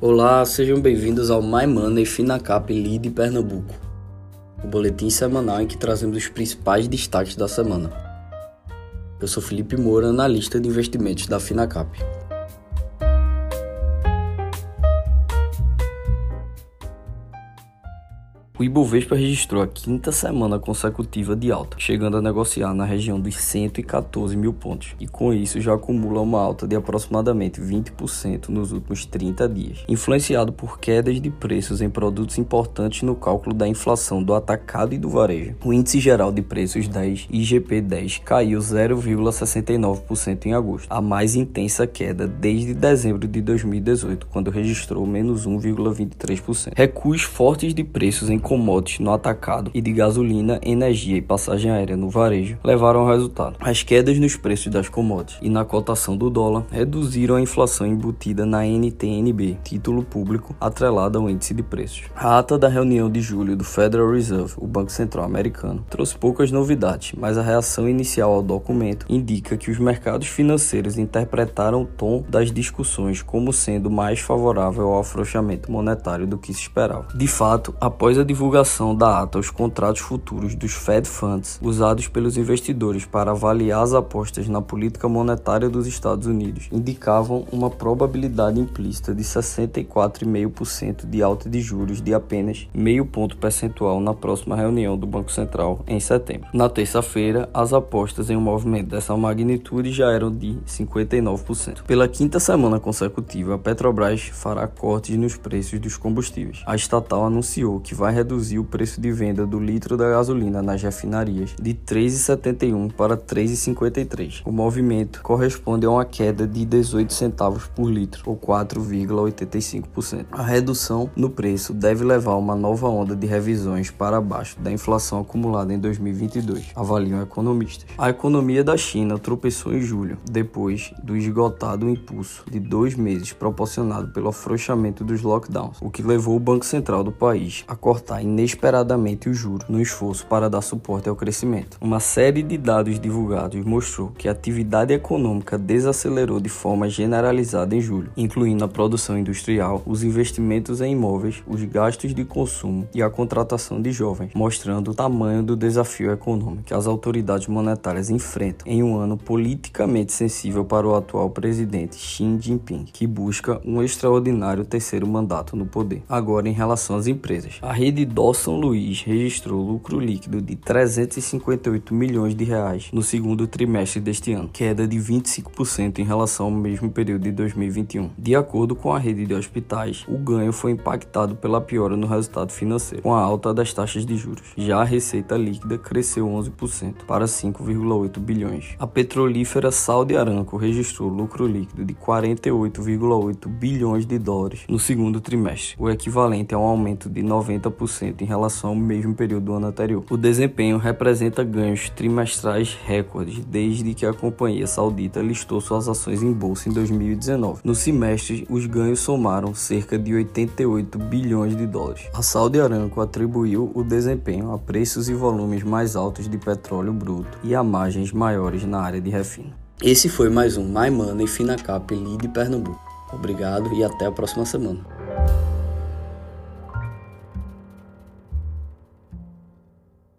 Olá, sejam bem-vindos ao My Money Finacap Lead Pernambuco, o boletim semanal em que trazemos os principais destaques da semana. Eu sou Felipe Moura, analista de investimentos da Finacap. O Ibovespa registrou a quinta semana consecutiva de alta, chegando a negociar na região dos 114 mil pontos, e com isso já acumula uma alta de aproximadamente 20% nos últimos 30 dias, influenciado por quedas de preços em produtos importantes no cálculo da inflação do atacado e do varejo. O índice geral de preços 10, IGP 10, caiu 0,69% em agosto, a mais intensa queda desde dezembro de 2018, quando registrou menos 1,23%. Recuos fortes de preços em commodities no atacado e de gasolina, energia e passagem aérea no varejo levaram ao resultado. As quedas nos preços das commodities e na cotação do dólar reduziram a inflação embutida na NTNB, título público atrelado ao índice de preços. A ata da reunião de julho do Federal Reserve, o Banco Central Americano, trouxe poucas novidades, mas a reação inicial ao documento indica que os mercados financeiros interpretaram o tom das discussões como sendo mais favorável ao afrouxamento monetário do que se esperava. De fato, após a da ata os contratos futuros dos Fed Funds usados pelos investidores para avaliar as apostas na política monetária dos Estados Unidos indicavam uma probabilidade implícita de 64,5% de alta de juros de apenas meio ponto percentual na próxima reunião do Banco Central em setembro. Na terça-feira, as apostas em um movimento dessa magnitude já eram de 59%. Pela quinta semana consecutiva, a Petrobras fará cortes nos preços dos combustíveis. A estatal anunciou que vai reduzir reduzir o preço de venda do litro da gasolina nas refinarias de 3,71 para 3,53. O movimento corresponde a uma queda de 18 centavos por litro, ou 4,85%. A redução no preço deve levar a uma nova onda de revisões para baixo da inflação acumulada em 2022, avaliam economistas. A economia da China tropeçou em julho, depois do esgotado impulso de dois meses proporcionado pelo afrouxamento dos lockdowns, o que levou o Banco Central do país a cortar inesperadamente o juro no esforço para dar suporte ao crescimento. Uma série de dados divulgados mostrou que a atividade econômica desacelerou de forma generalizada em julho, incluindo a produção industrial, os investimentos em imóveis, os gastos de consumo e a contratação de jovens, mostrando o tamanho do desafio econômico que as autoridades monetárias enfrentam em um ano politicamente sensível para o atual presidente Xi Jinping, que busca um extraordinário terceiro mandato no poder. Agora, em relação às empresas, a rede Dawson Luiz registrou lucro líquido de 358 milhões de reais no segundo trimestre deste ano, queda de 25% em relação ao mesmo período de 2021. De acordo com a rede de hospitais, o ganho foi impactado pela piora no resultado financeiro, com a alta das taxas de juros. Já a receita líquida cresceu 11% para 5,8 bilhões. A petrolífera Saudi Aramco registrou lucro líquido de 48,8 bilhões de dólares no segundo trimestre, o equivalente a um aumento de 90% em relação ao mesmo período do ano anterior. O desempenho representa ganhos trimestrais recordes desde que a companhia saudita listou suas ações em bolsa em 2019. No semestre, os ganhos somaram cerca de 88 bilhões de dólares. A Saudi Aramco atribuiu o desempenho a preços e volumes mais altos de petróleo bruto e a margens maiores na área de refino. Esse foi mais um My Money Finacap Lead Pernambuco. Obrigado e até a próxima semana.